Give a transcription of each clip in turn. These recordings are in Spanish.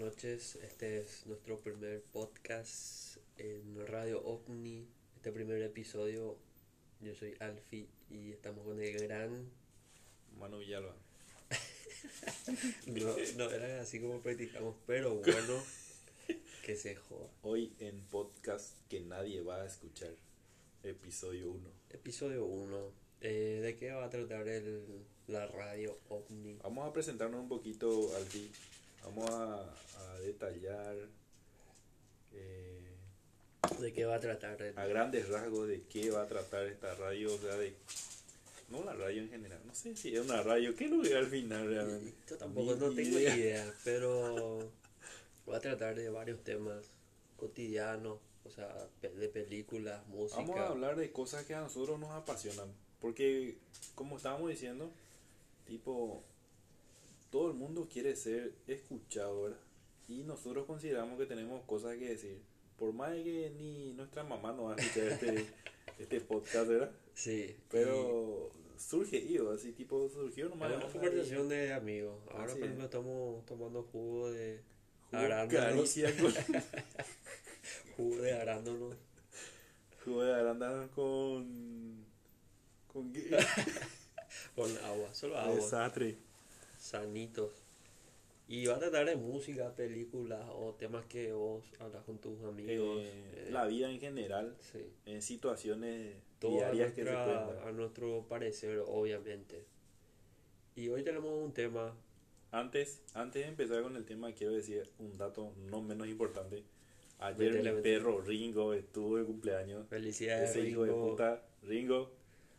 noches. Este es nuestro primer podcast en Radio OVNI. Este primer episodio, yo soy Alfi y estamos con el gran... Manu Villalba. No, no era así como practicamos, pero bueno, que se joda. Hoy en podcast que nadie va a escuchar, episodio 1. Episodio 1. ¿De qué va a tratar el, la Radio OVNI? Vamos a presentarnos un poquito, Alfi. Vamos a, a detallar eh, ¿De qué va a tratar? el- a grandes rasgos de qué va a tratar esta radio, o sea, de... No la radio en general, no sé si es una radio, ¿qué lo al final realmente? Yo tampoco no tengo idea. idea, pero voy a tratar de varios temas cotidianos, o sea, de películas, música. Vamos a hablar de cosas que a nosotros nos apasionan. Porque, como estábamos diciendo, tipo, todo el mundo quiere ser escuchado, ¿verdad? Y nosotros consideramos que tenemos cosas que decir. Por más que ni nuestra mamá nos va a escuchar este, este podcast, ¿verdad? Sí, Pero surge, yo, así tipo, surgió nomás. es una ahí, conversación de amigos. Ahora, por es. ejemplo, estamos tomando jugo de jugo arándanos. con, Jugo de arándanos. jugo de arándanos con... ¿Con qué? Con agua, solo agua. Desastre. Sanitos. Y va a tratar de música, películas o temas que vos hablas con tus amigos. Eh, eh, la vida en general, sí. en situaciones diarias que se nuestra- pueden dar. a nuestro parecer, obviamente. Y hoy tenemos un tema. Antes, antes de empezar con el tema, quiero decir un dato no menos importante. Ayer mi perro Ringo estuvo de cumpleaños. Felicidades, Ese hijo de Ringo. puta, Ringo,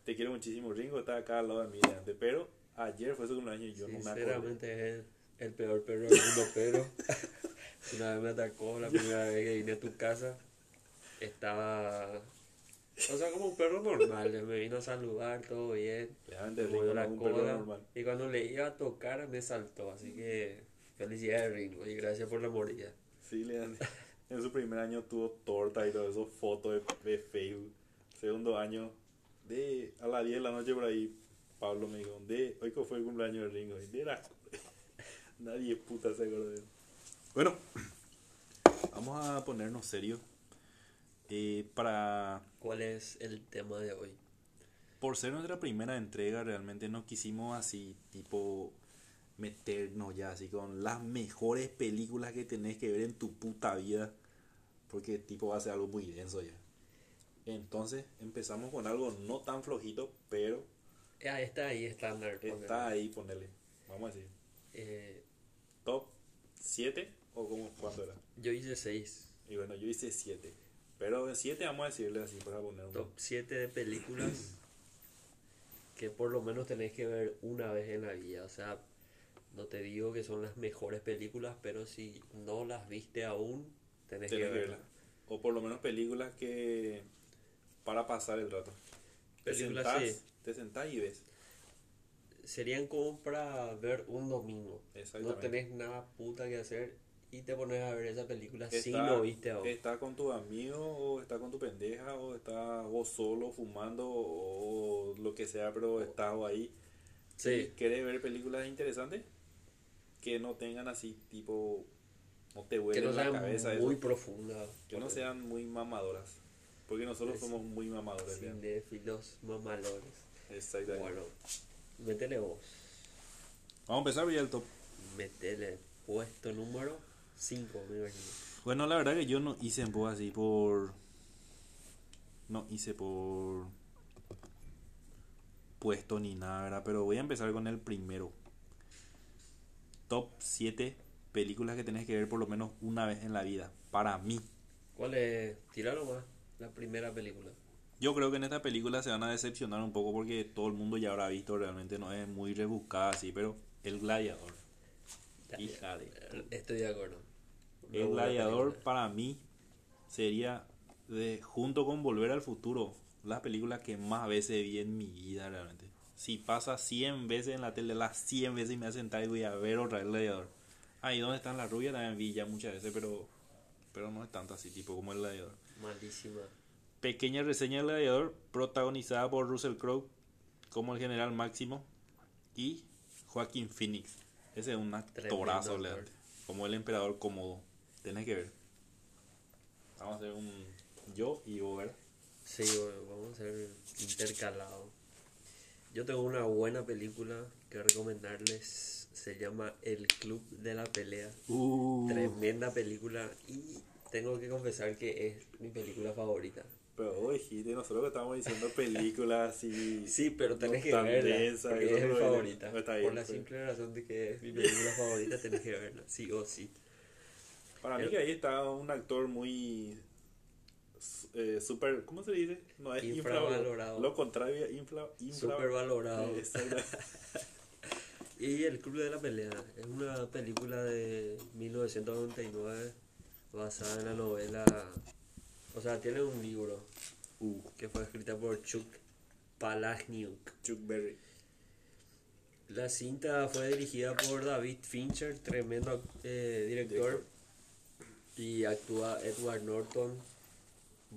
te quiero muchísimo. Ringo está acá al lado de mí, pero ayer fue su cumpleaños y yo no me acordé. Sinceramente es el, el peor perro del mundo, pero una vez me atacó la primera vez que vine a tu casa. Estaba, o sea, como un perro normal. Me vino a saludar, todo bien. Realmente no la un perro cola. normal. Y cuando le iba a tocar, me saltó. Así que felicidades, Ringo, y gracias por la mordida. Sí, Leandro. En su primer año tuvo torta y todo eso, fotos de, de Facebook. Segundo año, de a las 10 de la noche por ahí, Pablo me dijo, de hoy que fue el cumpleaños de Ringo. Y de la- Nadie puta se él. Bueno, vamos a ponernos serios. Eh, para ¿Cuál es el tema de hoy? por ser nuestra primera entrega, realmente no quisimos así, tipo, meternos ya así con las mejores películas que tenés que ver en tu puta vida. Porque, tipo, va a ser algo muy denso ya. Entonces, empezamos con algo no tan flojito, pero Ah, está ahí, estándar. está ahí, ponele. Vamos a decir, Eh, top 7 o como, ¿cuánto era? yo hice 6. Y bueno, yo hice 7. Pero en 7 vamos a decirle así para poner un... Top 7 de películas que por lo menos tenés que ver una vez en la vida. O sea, no te digo que son las mejores películas, pero si no las viste aún, tenés, Tenés que verlas. verla. O por lo menos películas que... Para pasar el rato. Películas, sí. Te sentás y ves. Serían como para ver un domingo. No tenés nada puta que hacer y te pones a ver esa película si Está- no viste aún. Está con tu amigo o está con tu pendeja o está vos solo fumando o lo que sea, pero estás ahí. Sí. ¿Querés ver películas interesantes? Que no tengan así tipo... No te huele no la cabeza muy eso. profundas. Que no sean muy mamadoras. Porque nosotros Es- somos muy mamadores. cinéfilos mamalores. Exactamente. Bueno, métele vos. Vamos a empezar ya el top. Metele puesto número 5, me imagino. Bueno, la verdad que yo no hice en así por. No hice por. Puesto ni nada, ¿verdad? Pero voy a empezar con el primero. Top 7 películas que tenés que ver por lo menos una vez en la vida. Para mí. ¿Cuál es? Tíralo más. La primera película. Yo creo que en esta película se van a decepcionar un poco porque todo el mundo ya habrá visto. Realmente no es muy rebuscada así, pero El Gladiador. Hija de Estoy de acuerdo. El Gladiador para mí sería de junto con Volver al Futuro la película que más veces vi en mi vida realmente. Si pasa 100 veces en la tele, las 100 veces me voy a sentar y voy a ver otra vez El Gladiador. Ahí donde están las rubias también vi ya muchas veces, pero pero no es tanto así tipo como El Gladiador. Malísima. Pequeña reseña del Gladiador protagonizada por Russell Crowe como el general Máximo y Joaquín Phoenix. Ese es un actorazo, Leandro. como el emperador cómodo. Tenés que ver. Vamos a hacer un yo y vos, ¿verdad? Sí, vamos a hacer intercalado. Yo tengo una buena película que recomendarles. Se llama El Club de la Pelea. Uh, Tremenda película y tengo que confesar que es mi película favorita. Pero vos dijiste, nosotros que estamos diciendo películas así. Sí, pero tenés que verla. densa, porque eso es mi favorita. no está Por la pues. simple razón de que es mi película favorita, tenés que verla. Sí o sí. Para mí que ahí está un actor muy eh, super, ¿cómo se dice? No es Infravalorado. Lo contrario, infla, infra, Súper valorado. eh. Y El Club de la Pelea es una película de 1999 basada en la novela. O sea, tiene un libro Uh, que fue escrita por Chuck Palahniuk. Chuck Berry. La cinta fue dirigida por David Fincher, tremendo eh, director. Y actúa Edward Norton,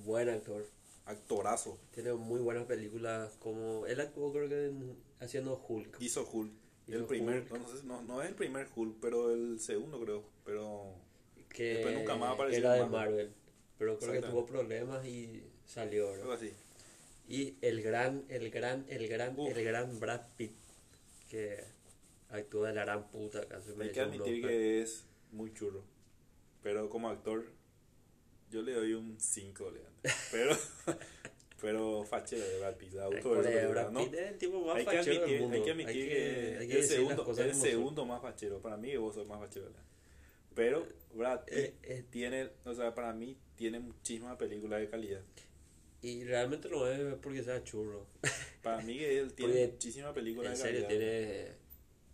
buen actor. Actorazo. Tiene muy buenas películas como... Él actuó creo que en- haciendo Hulk. Hizo Hulk. Hizo el primer, Hulk. No, no sé, no, no es el primer Hulk, pero el segundo creo. Pero Que Después nunca más apareció era de Marvel. Marvel. Pero creo que tuvo problemas y salió. algo así. Y el gran, el gran, el gran, Uf. el gran Brad Pitt, que actúa de la gran puta. Casi Hay que admitir que es muy churro. Pero como actor, yo le doy un 5, Pero, pero fachero de Brad Pitt. esa película, Brad. Pitt es el tipo más Hay que fachero del admitir, mundo. hay que, admitir que, hay que el, segundo, el segundo más fachero. Para mí, vos sos más fachero. ¿verdad? Pero Brad Pitt Eh, eh. tiene, o sea, para mí, tiene muchísimas películas de calidad. Y realmente no es porque sea churro. Para mí, él tiene muchísimas películas En de serio, calidad. tiene.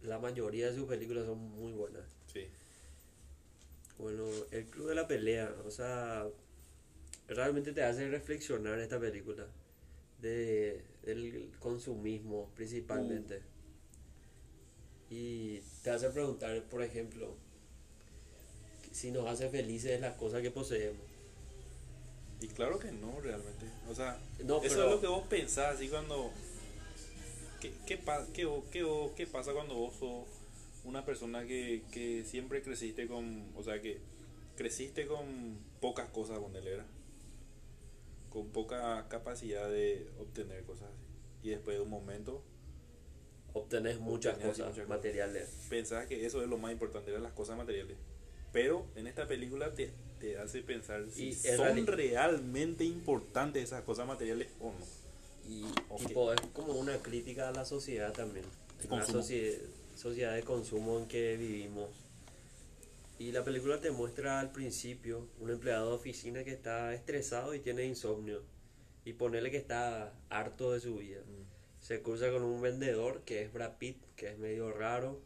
La mayoría de sus películas son muy buenas. Sí. Bueno, el Club de la Pelea, o sea, realmente te hace reflexionar esta película de, del consumismo principalmente. Y te hace preguntar, por ejemplo, si nos hace felices las cosas que poseemos. Y claro que no, realmente. O sea, No, eso pero- es lo que vos pensás así cuando... ¿Qué, qué, pa- qué, qué, qué pasa cuando vos sos una persona que, que siempre creciste con... O sea, que creciste con pocas cosas con era? Con poca capacidad de obtener cosas así. Y después de un momento Obtenés muchas Obtenés así cosas muchas cosas. materiales. pensás que eso es lo más importante, eran las cosas materiales. Pero en esta película te, te hace pensar si Y son realmente importantes esas cosas materiales o no. Y Ok. tipo, es como una crítica a la sociedad también. Consumo. socie- sociedad de consumo en que vivimos. Y la película te muestra al principio un empleado de oficina que está estresado y tiene insomnio. Y ponerle que está harto de su vida. Se cruza con un vendedor que es Brad Pitt, que es medio raro.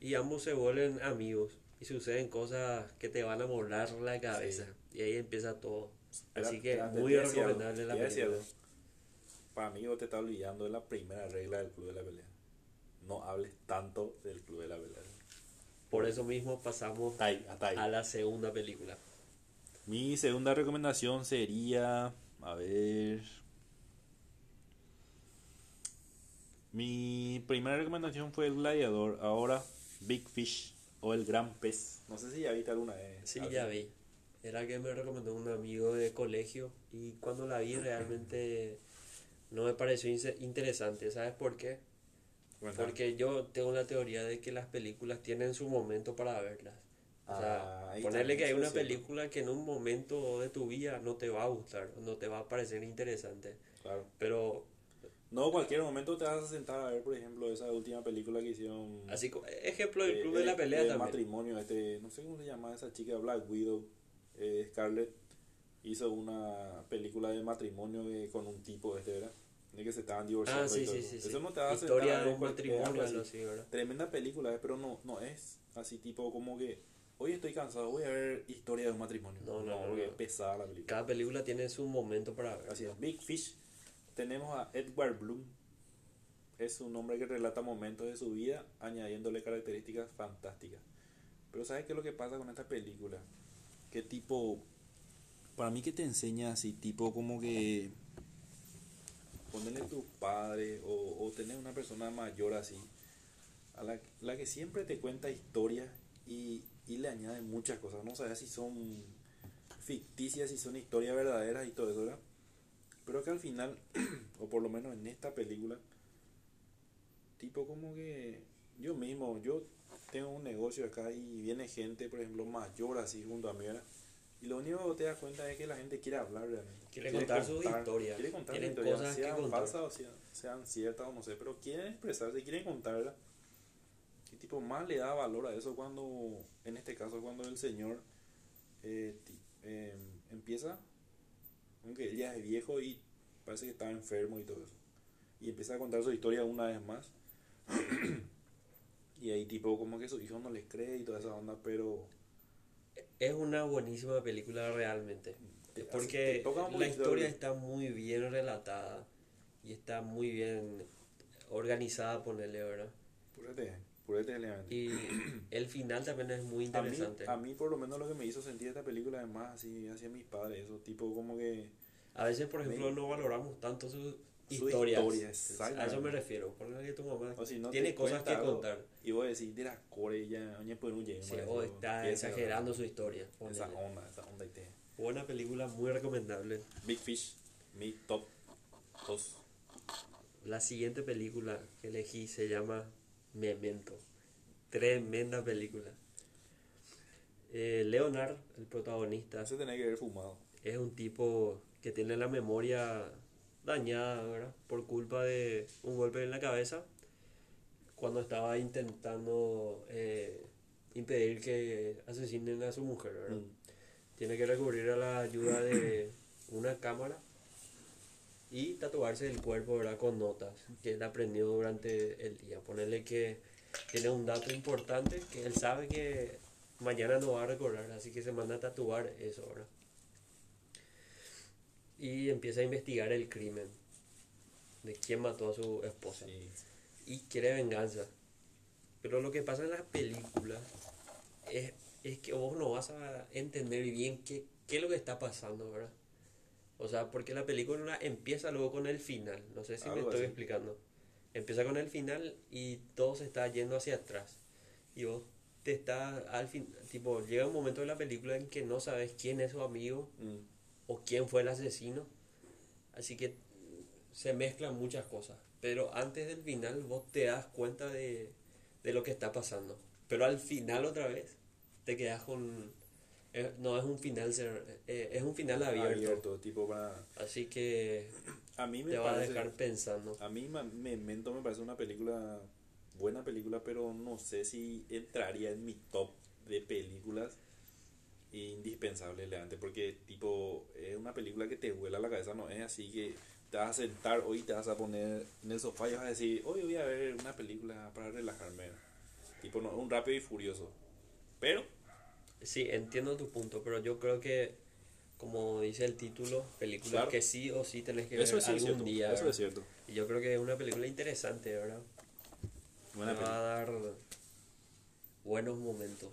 Y ambos se vuelven amigos. Y suceden cosas que te van a molar la cabeza. Y ahí empieza todo. Así que muy recomendable la película. Para mí vos te estás olvidando de la primera regla del Club de la Pelea. No hables tanto del Club de la Pelea. Por eso mismo pasamos ahí, ahí. a la segunda película. Mi segunda recomendación sería, a ver, mi primera recomendación fue El Gladiador, ahora Big Fish o El Gran Pez. No sé si ya viste alguna vez. Sí, algo. ya vi. Era que me recomendó un amigo de colegio y cuando la vi realmente no me pareció interesante. ¿Sabes por qué? Porque yo tengo la teoría de que las películas tienen su momento para verlas. O Ah, sea, ahí ponerle que hay una cierto. película que en un momento de tu vida no te va a gustar, no te va a parecer interesante. Claro. Pero No, cualquier momento te vas a sentar a ver, por ejemplo, esa última película que hicieron. así como ejemplo eh, club de la eh, pelea de también. matrimonio, este, no sé cómo se llama esa chica, Black Widow, eh, Scarlett, hizo una película de matrimonio que- con un tipo, este, ¿verdad? De que se estaban divorciando. Ah, sí, y todo sí, eso. sí. Eso no te va a sentar Historia a de ver matrimonio, algo así. ¿verdad? Tremenda película, eh, pero no, no es así tipo como que hoy estoy cansado, voy a ver historia de un matrimonio. No, no, no, porque no. es pesada la película. Cada película tiene su momento para ver. Así es. Big Fish. Tenemos a Edward Bloom. Es un hombre que relata momentos de su vida añadiéndole características fantásticas. Pero ¿sabes qué es lo que pasa con esta película? ¿Qué tipo... Para mí que te enseña así, tipo como que... Ponerle tu padre o, o tener una persona mayor así. A la, la que siempre te cuenta historias y, y le añade muchas cosas. No sabes si son ficticias, si son historias verdaderas y todo eso. Pero que al final, o por lo menos en esta película, tipo como que yo mismo, yo tengo un negocio acá y viene gente, por ejemplo, mayor así junto a mí, ¿verdad? Y lo único que te das cuenta es que la gente quiere hablar realmente. Quiere contar sus historias. Quiere contar sus Tienen historias, cosas que sean contar. falsas o sean, sean ciertas o no sé, pero quieren expresarse, quieren contarla. Y tipo, más le da valor a eso cuando, en este caso, cuando el señor eh, eh, empieza, aunque él ya es viejo y parece que está enfermo y todo eso. Y empieza a contar su historia una vez más. y ahí tipo como que su hijo no les cree y toda esa onda, pero Es una buenísima película realmente. te- Porque la historia está muy bien relatada y está muy bien organizada, ponerle, ¿verdad? Elegante. Y el final también es muy A mí, interesante. a mí por lo menos lo que me hizo sentir esta película además así hacia mis padres, eso tipo como que A veces, por ejemplo, Me- no valoramos tanto sus Su historias. historia, a eso me refiero. Porque que tu mamá o si no tiene cosas que algo, contar. y vos decís de la core ya oye pues llegue, Sí, más, o está esa- exagerando su historia. esa ponele. onda, esa onda y te Buena película, muy recomendable. Big Fish, mi top 2. La siguiente película que elegí se llama Memento. Tremenda película. Eh, Leonard, el protagonista, Ese tenés que haber fumado. es un tipo que tiene la memoria dañada, ¿verdad? Por culpa de un golpe en la cabeza cuando estaba intentando eh, impedir que asesinen a su mujer, ¿verdad? Mm. Tiene que recurrir a la ayuda de una cámara y tatuarse el cuerpo, ¿verdad? Con notas que él aprendió durante el día. Ponerle que tiene un dato importante que él sabe que mañana no va a recordar, así que se manda a tatuar eso, ¿verdad? Y empieza a investigar el crimen de quién mató a su esposa Sí. y quiere venganza. Pero lo que pasa en las películas es, es que vos no vas a entender bien qué, qué es lo que está pasando, ¿verdad? O sea, porque la película empieza luego con el final. No sé si me estoy así. explicando. Empieza con el final y todo se está yendo hacia atrás. Y vos te está al fin, tipo, llega un momento de la película en que no sabes quién es su amigo Mm. o quién fue el asesino. Así que se mezclan muchas cosas. Pero antes del final vos te das cuenta de, de lo que está pasando. Pero al final otra vez te quedas con... eh, no es un final cer- eh, es un final abierto. Abierto, tipo para... Así que A mí me te va a parece... dejar pensando. A mí Memento me parece una película, buena película, pero no sé si entraría en mi top de películas indispensable Leante, porque tipo es una película que te vuela la cabeza, no es así que te vas a sentar hoy te vas a poner en el sofá y vas a decir, hoy voy a ver una película para relajarme. Tipo, no, un rápido y furioso. Pero, Sí, entiendo tu punto, pero yo creo que, como dice el título, película Claro. que sí o sí tenés que ver algún cierto. día. eso ¿verdad? es cierto. Y yo creo que es una película interesante, ¿verdad? Buena Te va película. a dar buenos momentos.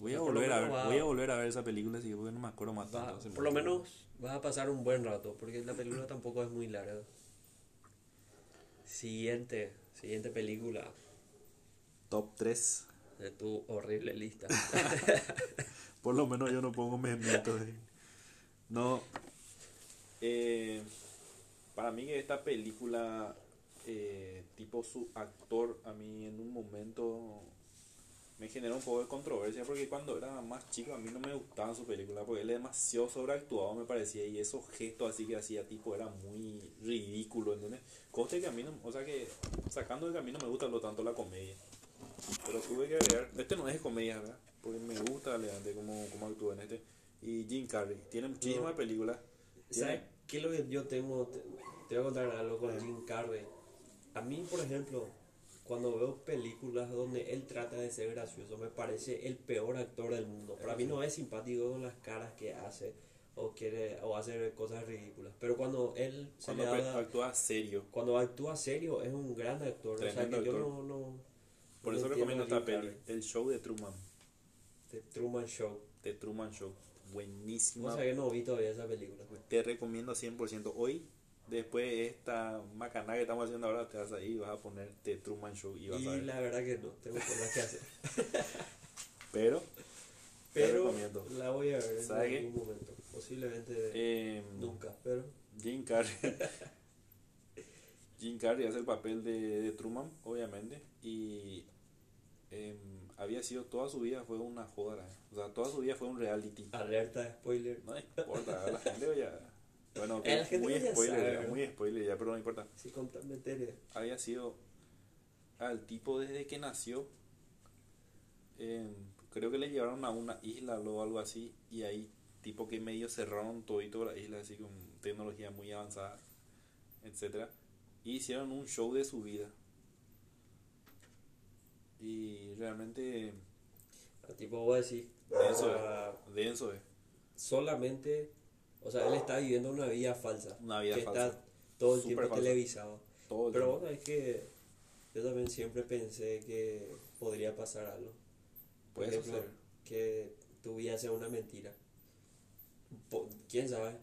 Voy a volver a ver, voy a volver a ver esa película, sí, porque no me acuerdo más Va- tanto. por lo menos vas a pasar un buen rato, porque la película tampoco es muy larga. Siguiente, siguiente película Top 3. De tu horrible lista. Por lo menos yo no pongo mementos. eh. No. Eh, para mí esta película, eh, tipo su actor, a mí en un momento me generó un poco de controversia porque cuando era más chico a mí no me gustaba su película porque él es demasiado sobreactuado me parecía y esos gestos así que hacía tipo era muy ridículo, ¿entendés? Coste que a mí no, o sea que sacando de que a mí no me gusta lo tanto la comedia. Pero tuve que agregar, este no es de comedia, ¿verdad? Porque me gusta Leante como, como actúa en este. Y Jim Carrey, tiene muchísimas No. películas. ¿Sabes qué es lo que yo tengo? Te, te voy a contar algo con Jim Carrey. A mí, por ejemplo, cuando veo películas donde él trata de ser gracioso, me parece el peor actor del mundo. Para mí no es simpático con las caras que hace o quiere o hace cosas ridículas. Pero cuando él se Cuando le da- actúa serio. cuando actúa serio es un gran actor. o sea Tremendo que yo actor. no, no Por eso recomiendo esta peli. El show de Truman. The Truman Show. The Truman Show. Buenísima. No sé que no vi todavía esa película. Te recomiendo 100%. Hoy, después de esta macana que estamos haciendo ahora, te vas a ir y vas a poner The Truman Show y vas a Y ver. la verdad que no, tengo cosas que hacer. Pero Pero recomiendo. la voy a ver en algún momento. Posiblemente Eh, nunca, pero Jim Carrey. Jim Carrey hace el papel de, de Truman, obviamente, y em, había sido toda su vida fue una joda, o sea, toda su vida fue un reality. alerta spoiler. No importa, a la gente ya. Bueno, la gente muy ya spoiler, ya, muy spoiler ya, pero no importa. Si contan materia. Había sido al tipo desde que nació. em, creo que le llevaron a una isla o algo así, y ahí, tipo que medio cerraron todito la isla, así con tecnología muy avanzada, etcétera Y hicieron un show de su vida. Y realmente Tipo, voy a decir, denso, es, denso es. solamente, o sea, él está viviendo una vida falsa. Una vida que falsa. está todo el tiempo falsa. televisado. Todo el Pero tiempo. vos sabés que yo también siempre pensé que podría pasar algo. Por Puede ejemplo, suceder. que tu vida sea una mentira. ¿Quién sabe?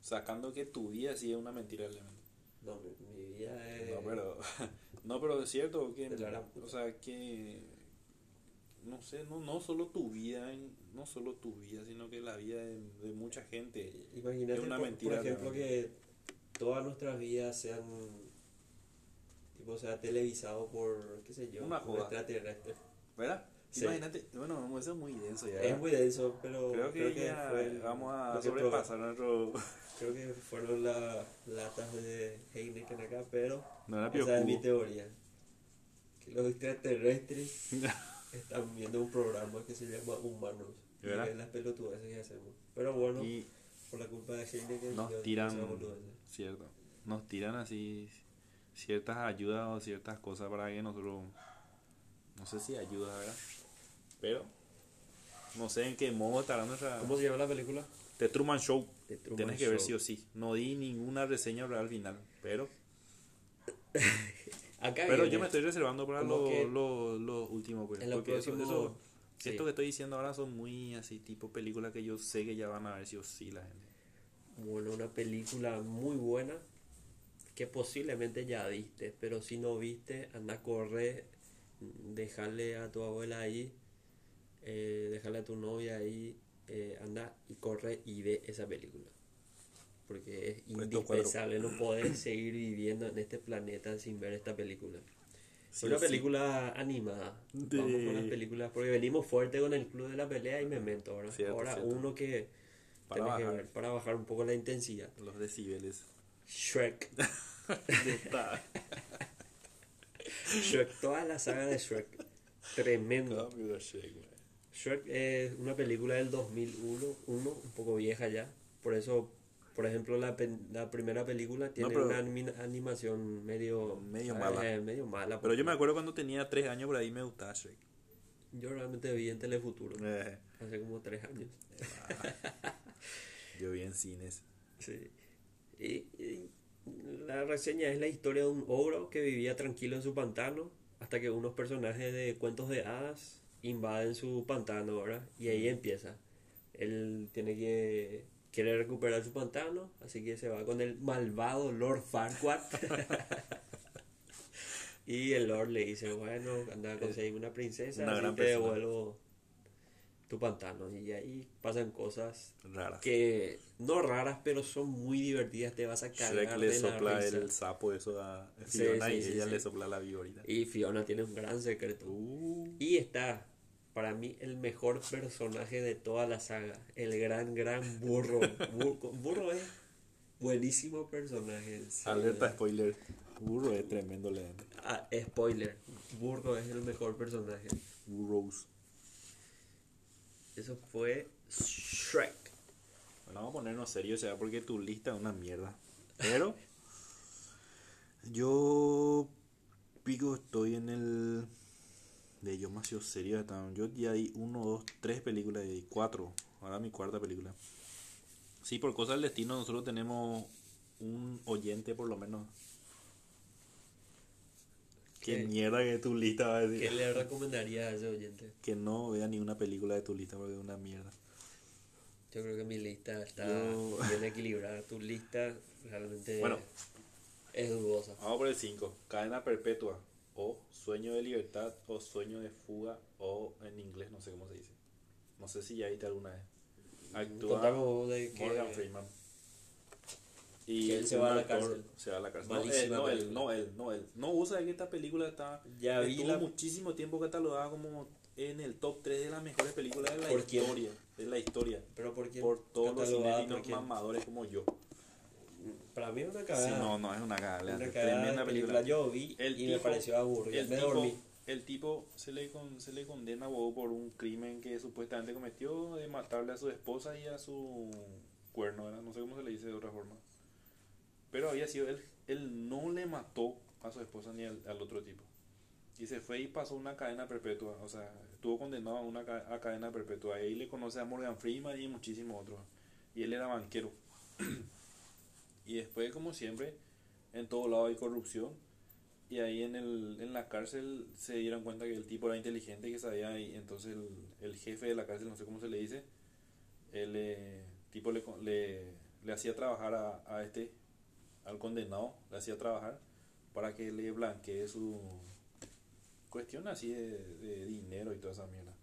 Sacando que tu vida sí es una mentira, realmente. No, mi, mi vida es... No, pero, no, pero es cierto que, o sea, que, no sé, no, no solo tu vida, no solo tu vida, sino que la vida de, de mucha gente. Imagínate, Es una por, mentira, por ejemplo, realmente. que todas nuestras vidas sean, tipo, sea televisado por, qué sé yo, Una por extraterrestre. ¿Verdad? Sí. Imagínate, bueno, eso es muy denso ya. Es muy denso, pero creo que, ya fue el- vamos a sobrepasar nuestro... Creo que fueron las latas de Heineken acá, pero No era esa es mi teoría. Que los extraterrestres están viendo un programa que se llama Humanos. Y ven las pelotudeces que hacemos. Pero bueno, Y por la culpa de Heineken nos yo- tiran, cierto, nos tiran así ciertas ayudas o ciertas cosas para que nosotros, no sé si ayuda, ¿verdad? Pero, no sé en qué modo estará nuestra... ¿Cómo se llama la película? The Truman Show. The Truman Tienes que ver sí o sí. No di ninguna reseña real al final, pero Acá pero viene. yo me estoy reservando para Como lo, lo, lo último, pues. en lo Porque eso, próximo- eso- sí. esto que estoy diciendo ahora son muy así, tipo películas que yo sé que ya van a ver sí o sí la gente. Bueno, una película muy buena que posiblemente ya viste, pero si no viste, anda a correr, dejarle a tu abuela ahí, eh, dejarle a tu novia ahí, eh, anda y corre y ve esa película. Porque es Puesto indispensable, no podés seguir viviendo en este planeta sin ver esta película. Sí una sí. película animada. De- Vamos con las películas, porque venimos fuerte con el Club de la Pelea y Memento, Ahora cierto. uno que Para tenés que bajar. ver para bajar un poco la intensidad. Los decibeles. Shrek. Shrek, toda la saga de Shrek. Tremendo. Shrek es una película del 2001, uno, un poco vieja ya. Por eso, por ejemplo, la, la primera película tiene una animación medio, Medio mala. Eh, medio mala. Pero yo me acuerdo cuando tenía tres años por ahí me gustaba Shrek. Yo realmente vi en Telefuturo Eh, hace como tres años. yo vi en cines. Sí. Y, y la reseña es la historia de un ogro que vivía tranquilo en su pantano hasta que unos personajes de cuentos de hadas invaden su pantano, ¿verdad? Y ahí empieza. Él tiene que quiere recuperar su pantano, así que se va con el malvado Lord Farquaad. y el Lord le dice, bueno, anda a conseguir una princesa, Una así gran te persona. devuelvo tu pantano. Y ahí pasan cosas Raras. que no raras, pero son muy divertidas, te vas a cagar Shrek le de la sopla risa. el sapo eso a Fiona sí, y sí, ella sí. le sopla la viborita. Y Fiona tiene un gran secreto. Uh, Y está, para mí, el mejor personaje de toda la saga, el gran, gran burro. Burro, burro es buenísimo personaje. alerta spoiler. Burro es tremendo león. Ah, spoiler, burro es el mejor personaje. Burrows. Eso fue Shrek. Bueno, vamos a ponernos serios ya porque tu lista es una mierda. Pero yo pico estoy en el de yo más serio yo ya di uno, dos, tres películas y cuatro. Ahora mi cuarta película. Sí, por cosas del destino nosotros tenemos un oyente por lo menos. Qué ¿Qué? mierda que tu lista va a decir. ¿Qué le recomendaría a ese oyente? Que no vea ni una película de tu lista porque es una mierda. Yo creo que mi lista está Yo- bien equilibrada. Tu lista realmente Bueno. es dudosa. Vamos por el 5. Cadena perpetua. O sueño de libertad. O sueño de fuga. O en inglés no sé cómo se dice. No sé si ya viste alguna vez. Actúa. Morgan Freeman. Y él se va a la cárcel. Se va a la cárcel. No él, no él, no él, no él. No usa que esta película está. Ya vi la... muchísimo tiempo catalogada como en el top 3 de las mejores películas de la ¿Por quién? historia. De la historia. Pero ¿por qué? Por todos los cinéfilos quién? mamadores como yo. Para mí es una Sí, cagada. no, no es una cagada. una tremenda película. Yo vi El y me pareció aburrido. El Me tipo, dormí. el tipo se le, con- se le condena a huevo por un crimen que supuestamente cometió de matarle a su esposa y a su cuerno, ¿verdad? no sé cómo se le dice de otra forma. Pero había sido él, él no le mató a su esposa ni al, al otro tipo. Y se fue y pasó una cadena perpetua, o sea, estuvo condenado a una a cadena perpetua. Ahí le conoce a Morgan Freeman y muchísimos otros. Y él era banquero. y después, como siempre, en todo lado hay corrupción. Y ahí en, el, en la cárcel se dieron cuenta que el tipo era inteligente que sabía. Y entonces el, el jefe de la cárcel, no sé cómo se le dice, el tipo le, le, le hacía trabajar a, a este, al condenado, le hacía trabajar para que le blanquee su cuestión así de, de dinero y toda esa mierda.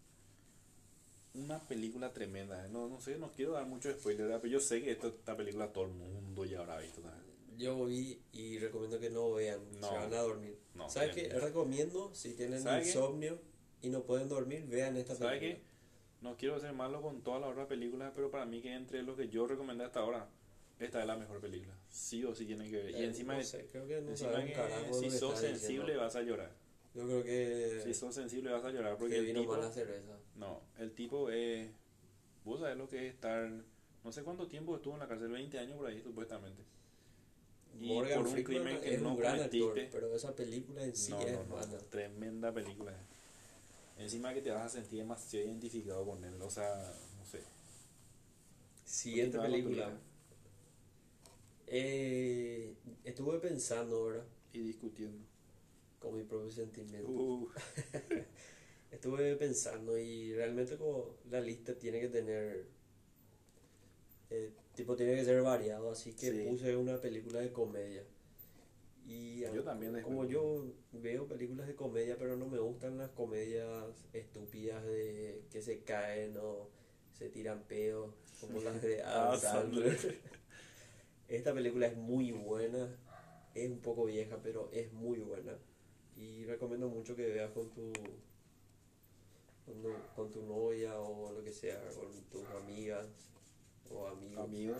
Una película tremenda, ¿eh? no, no sé, no quiero dar mucho spoiler, pero yo sé que esta, esta película todo el mundo ya habrá visto. ¿sabes? Yo vi y recomiendo que no vean. No. Se van a dormir. No, ¿Sabes qué? Recomiendo, si tienen ¿Sabe qué? insomnio y no pueden dormir, vean esta ¿Sabe película. qué? No quiero ser malo con todas las otras películas, pero para mí que entre los que yo recomendé hasta ahora, esta es la mejor película. Sí o sí tienen que ver. Y Eh, encima, no sé, creo que no encima que si sos sensible diciendo. vas a llorar. Yo creo que, Si sos sensible vas a llorar porque que el tipo... No, el tipo es... Vos sabés lo que es estar... No sé cuánto tiempo estuvo en la cárcel, 20 años por ahí supuestamente. Y Morgan por un crimen que es no un gran actor, cometiste. pero esa película en sí no, es no, mala. tremenda película. Encima que te vas a sentir demasiado identificado con él, o sea, no sé. Siguiente película. Eh, estuve pensando, ¿verdad? Y discutiendo. Con mi propio sentimiento. Uh, Estuve pensando y realmente como la lista tiene que tener, eh, tipo tiene que ser variado, así que Sí. puse una película de comedia. Y Yo también como yo veo películas de comedia, pero no me gustan las comedias estúpidas de que se caen o se tiran pedos, como las de Adam Ah, Sandler. Esta película es muy buena, es un poco vieja, pero es muy buena. Y recomiendo mucho que veas con tu, con tu, con tu novia o lo que sea, con tus amigas o amigos. amigos.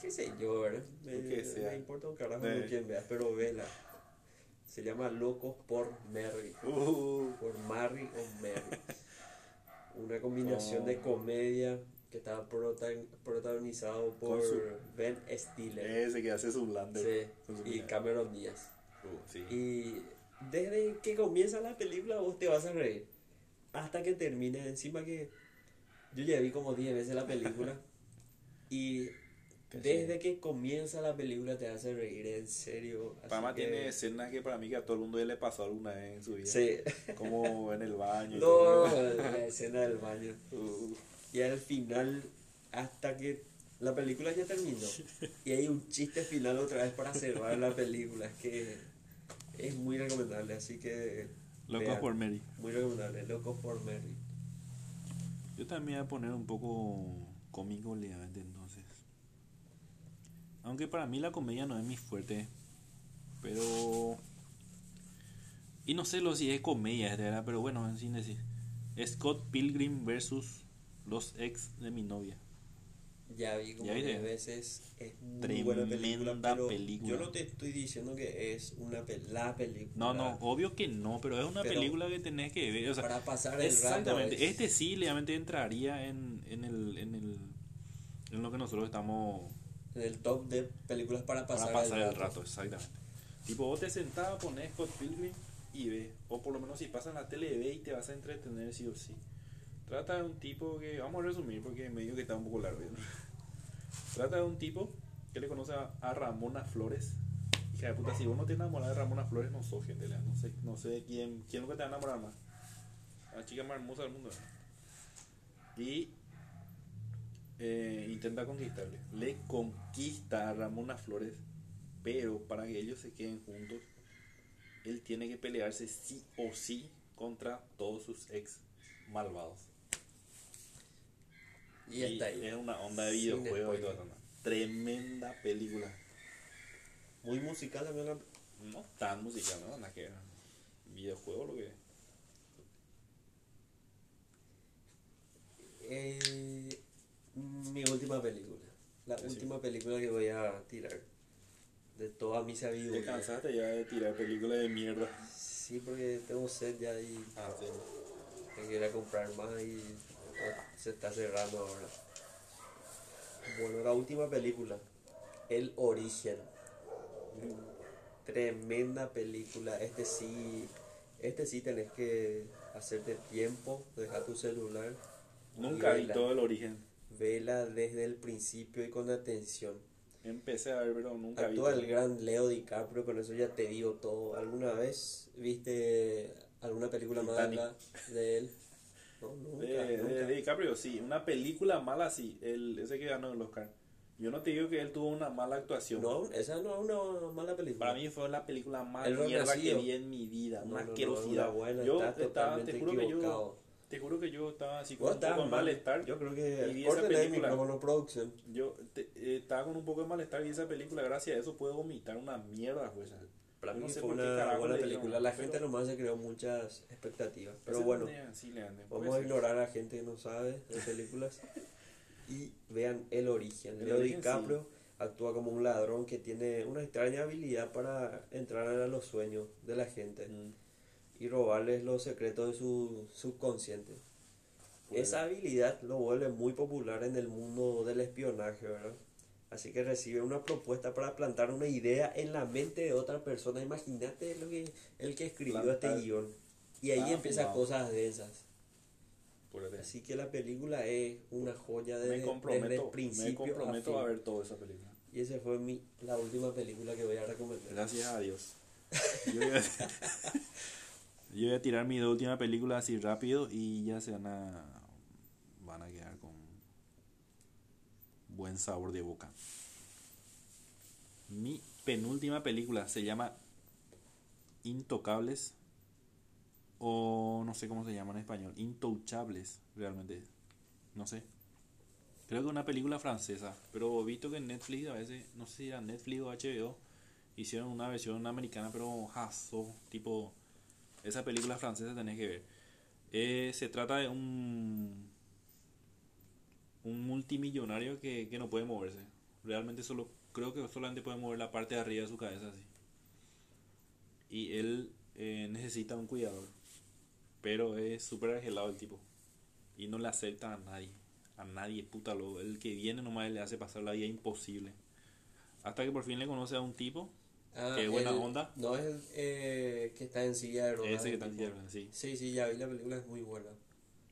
Qué sé yo, ¿verdad? Me, me importa un carajo Eh. con quién veas, pero vela. Se llama Locos por Mary. Uh, Por Mary o Mary. Una combinación de Con- comedia que está prota- protagonizado por su- Ben Stiller. ese que hace su lander. Sí, y. Cameron Díaz. Uh, sí. Y desde que comienza la película vos te vas a reír. Hasta que termine. Encima que yo ya vi como 10 veces la película. y Que desde que comienza la película te hace reír, en serio. Pama que- tiene escenas que para mí que a todo el mundo ya le pasó alguna vez en su vida. Sí. Como en el baño. No, la escena del baño. Uh, Y al final, hasta que la película ya terminó. Y hay un chiste final otra vez para cerrar la película. Es que es muy recomendable, así que... Locos vean. por Mary. Muy recomendable, Locos por Mary. Yo también voy a poner un poco cómico ligeramente entonces. Aunque para mí la comedia no es mi fuerte. Pero... Y no sé lo si es comedia, verdad, pero bueno, sin decir. Scott Pilgrim versus los ex de mi novia. Ya vi como. 10 veces. Es muy Tremenda buena película, pero película. yo no te estoy diciendo que es una pe- la película. No, no, obvio que no, pero es una Pero- película que tenés que ver. O sea, para pasar el exactamente. rato. Este sí, realmente entraría en, en, el, en, el, en lo que nosotros estamos En el top de películas para pasar, para pasar el rato, exactamente. Tipo, vos te sentás, pones Scott Pilgrim y ves. O por lo menos si pasa en la tele, ve y te vas a entretener sí o sí. Trata de un tipo que, vamos a resumir porque medio que está un poco largo. Trata de un tipo que le conoce a, Ramona Flores. Hija de puta, si vos no te enamoras de Ramona Flores, no sos gente, Lea. no sé, no sé quién, quién es te va a enamorar más. La chica más hermosa del mundo. Y eh, intenta conquistarle. Le conquista a Ramona Flores, pero para que ellos se queden juntos, él tiene que pelearse sí o sí contra todos sus ex malvados. Y está ahí. Es una onda de videojuego y spoiler. eso. Tremenda película. Muy musical también la No tan musical, ¿no? Nada que. Videojuego lo que. Eh, mi última película. La Sí. última película que voy a tirar. De toda mi Te sabiduría. cansaste ya de tirar películas de mierda. Sí, porque tengo sed ya y Ah, sí. tengo que ir a comprar más y ah, se está cerrando ahora. Bueno, la última película. El Origen. Tremenda película. Este sí, este sí tenés que hacerte tiempo, dejar tu celular. Nunca vi todo el origen. Vela desde el principio y con atención. Empecé a ver, pero nunca vi. Actúa todo. el gran Leo DiCaprio, con eso ya te digo todo. ¿Alguna vez viste alguna película mala Titanic. de él? No, nunca, De, nunca. de- DiCaprio, sí. Una película mala, sí. El, ese que ganó el Oscar. Yo no te digo que él tuvo una mala actuación. No, esa no es una mala película. Para mí fue la película más El mierda que vi en mi vida. No, Una no, asquerosidad. buena, yo estaba, te juro que yo, equivocado. te juro que yo estaba así con un poco de mal. malestar. Yo creo Y que vi esa película. Yo te- eh, estaba con un poco de malestar y esa película, gracias a eso, puedo vomitar una mierda, pues. Para Yo mí no sé fue por qué una buena película. La pero- gente nomás se creó muchas expectativas. Pero Ese bueno, sí, puede vamos a ser. ignorar a la gente que no sabe de películas. Y vean el origen. El Leo origen, DiCaprio actúa como un ladrón que tiene una extraña habilidad para entrar a los sueños de la gente Mm, y robarles los secretos de su subconsciente. pues, Esa habilidad lo vuelve muy popular en el mundo del espionaje, ¿verdad? Así que recibe una propuesta para plantar una idea en la mente de otra persona. Imagínate lo que el que escribió Plantar. este guion. Y ahí Ah, empiezan cosas densas. pues, Así que la película es una joya de, me desde el comprometo, me principio comprometo a, ver toda esa película. Y esa fue mi, la última película que voy a recomendar. Gracias a Dios. Yo voy a, yo voy a tirar mi última película así rápido y ya se van a, van a quedar con buen sabor de boca. Mi penúltima película se llama Intocables o no sé cómo se llama en español, Intouchables realmente, no sé. Creo que una película francesa, pero he visto que en Netflix a veces, no sé si era Netflix o HBO, hicieron una versión americana, pero jazo, tipo, esa película francesa tenés que ver. Eh, se trata de un un multimillonario que, que no puede moverse. Realmente solo, creo que solamente puede mover la parte de arriba de su cabeza así. Y él eh, necesita un cuidador. Pero es súper argelado el tipo. Y no le acepta a nadie. A nadie, puta lo. El que viene nomás le hace pasar la vida imposible. Hasta que por fin le conoce a un tipo. Ah, Qué buena el- onda. No es el eh, que está en silla de ruedas. Ese que está en silla de ruedas, sí. Sí, sí, ya vi la película, es muy buena.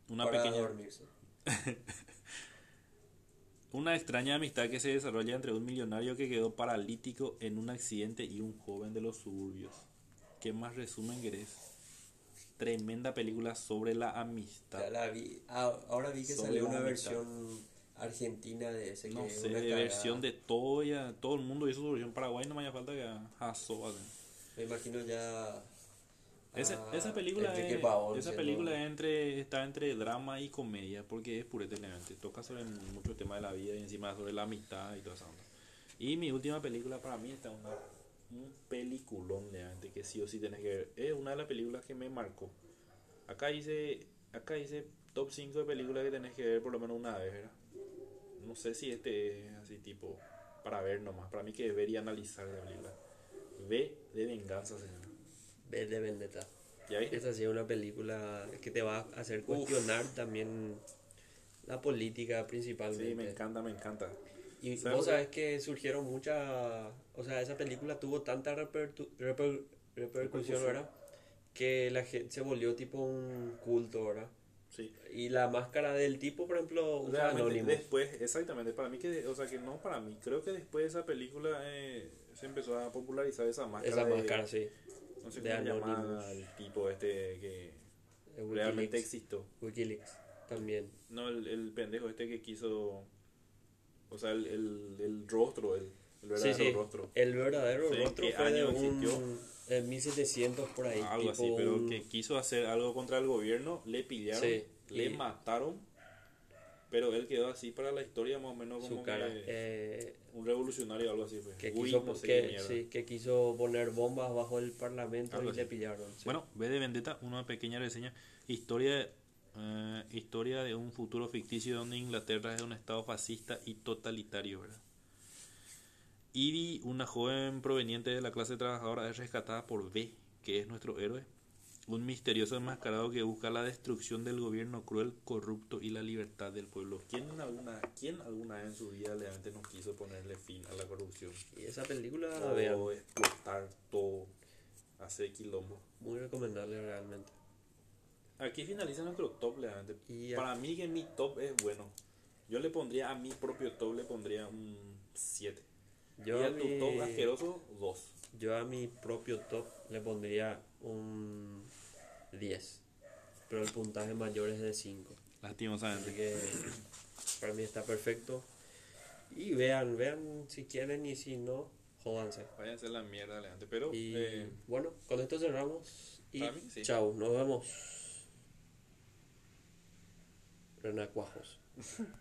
Una para pequeña. dormirse. Una extraña amistad que se desarrolla entre un millonario que quedó paralítico en un accidente y un joven de los suburbios. ¿Qué más resumen querés? Tremenda película sobre la amistad. Ya la vi. Ah, ahora vi que Sobre salió una amistad. versión argentina de ese que No es sé, una de versión de todo, ya, todo el mundo hizo su versión Paraguay, no me haya falta que hacen. Me imagino ya. Esa, ah, esa película, es, Pavón esa película es entre, está entre drama y comedia, porque es purete elegante. Toca sobre muchos temas de la vida y encima sobre la amistad y toda esa onda. Y mi última película para mí está una, un peliculón de que sí o sí tenés que ver. Es una de las películas que me marcó. Acá hice, acá hice top 5 de películas que tenés que ver por lo menos una vez, ¿verdad? No sé si este es así tipo para ver nomás. Para mí que ver y analizar la película. Ve de venganza, señor. V de Vendetta. ¿Ya viste? Esa sí es una película que te va a hacer cuestionar también la política principalmente. Sí, me encanta, me encanta. Y ¿Sabes vos sabes que surgieron muchas, o sea, esa película tuvo tanta repertu- reper- repercusión. ¿verdad? Que la gente se volvió tipo un culto, ¿verdad? Sí. Y la máscara del tipo, por ejemplo, usa Anonymous. después, exactamente, para mí que, o sea, que no para mí, creo que después de esa película eh, se empezó a popularizar esa máscara. Esa de- máscara, sí. No sé de Anonymous. el tipo este que de realmente existió. Wikileaks también. No, el, el pendejo este que quiso, o sea, el, el, el rostro, el, el verdadero sí. rostro. El verdadero Sí, rostro ¿qué fue de año un... existió? En 1700 por ahí. Algo tipo así, pero un- que quiso hacer algo contra el gobierno, le pillaron, le y- mataron Pero él quedó así para la historia más o menos como Su cara. que eh, un revolucionario o algo así. pues. que, Uy, quiso, no sé que, mierda. sí, que quiso poner bombas bajo el parlamento Algo y le pillaron. sí. Bueno, V de Vendetta, una pequeña reseña. Historia, eh, historia de un futuro ficticio donde Inglaterra es un estado fascista y totalitario, ¿verdad? Ivy, una joven proveniente de la clase trabajadora, es rescatada por V, que es nuestro héroe. Un misterioso enmascarado que busca la destrucción del gobierno cruel, corrupto y la libertad del pueblo. ¿Quién alguna, ¿Quién alguna vez en su vida realmente no quiso ponerle fin a la corrupción? y esa película, o explotar todo, hacer quilombo. muy recomendable realmente. Aquí finaliza nuestro top, realmente. Y Para mí que mi top es bueno. Yo le pondría a mi propio top, le pondría un 7. Yo y a, tu top asqueroso, 2. Yo a mi propio top le pondría un 10. Pero el puntaje mayor es de 5. Así Lastimosamente. que para mí está perfecto. Y vean, vean si quieren y si no, jódanse. Vayan a hacer la mierda, adelante. Pero, Y eh, bueno, con esto cerramos. Y mí, sí. chao, nos vemos. Renacuajos.